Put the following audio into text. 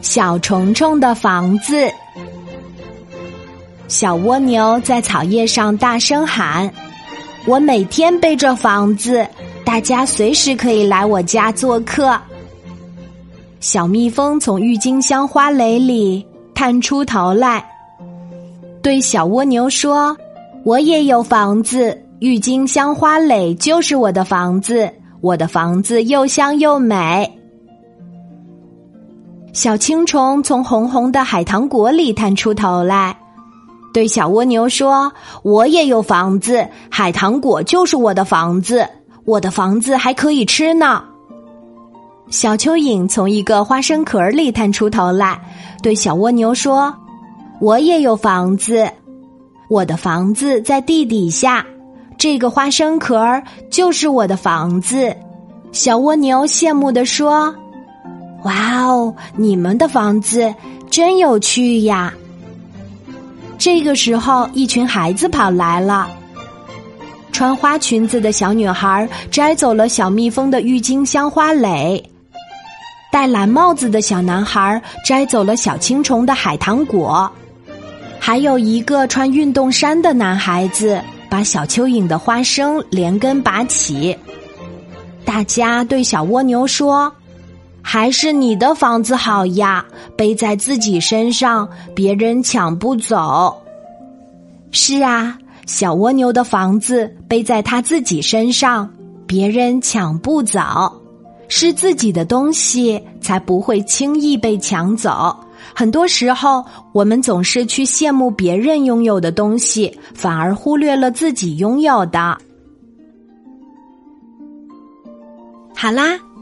小虫虫的房子。小蜗牛在草叶上大声喊：“我每天背着房子，大家随时可以来我家做客。”小蜜蜂从郁金香花蕾里探出头来，对小蜗牛说：“我也有房子，郁金香花蕾就是我的房子，我的房子又香又美。”小青虫从红红的海棠果里探出头来。对小蜗牛说：“我也有房子，海棠果就是我的房子，我的房子还可以吃呢。”小蚯蚓从一个花生壳里探出头来，对小蜗牛说：“我也有房子，我的房子在地底下，这个花生壳就是我的房子。”小蜗牛羡慕地说：“哇哦，你们的房子真有趣呀！”这个时候，一群孩子跑来了。穿花裙子的小女孩摘走了小蜜蜂的郁金香花蕾，戴蓝帽子的小男孩摘走了小青虫的海棠果，还有一个穿运动衫的男孩子把小蚯蚓的花生连根拔起。大家对小蜗牛说：“还是你的房子好呀。”背在自己身上，别人抢不走。是啊，小蜗牛的房子背在他自己身上，别人抢不走。是自己的东西，才不会轻易被抢走。很多时候，我们总是去羡慕别人拥有的东西，反而忽略了自己拥有的。好啦，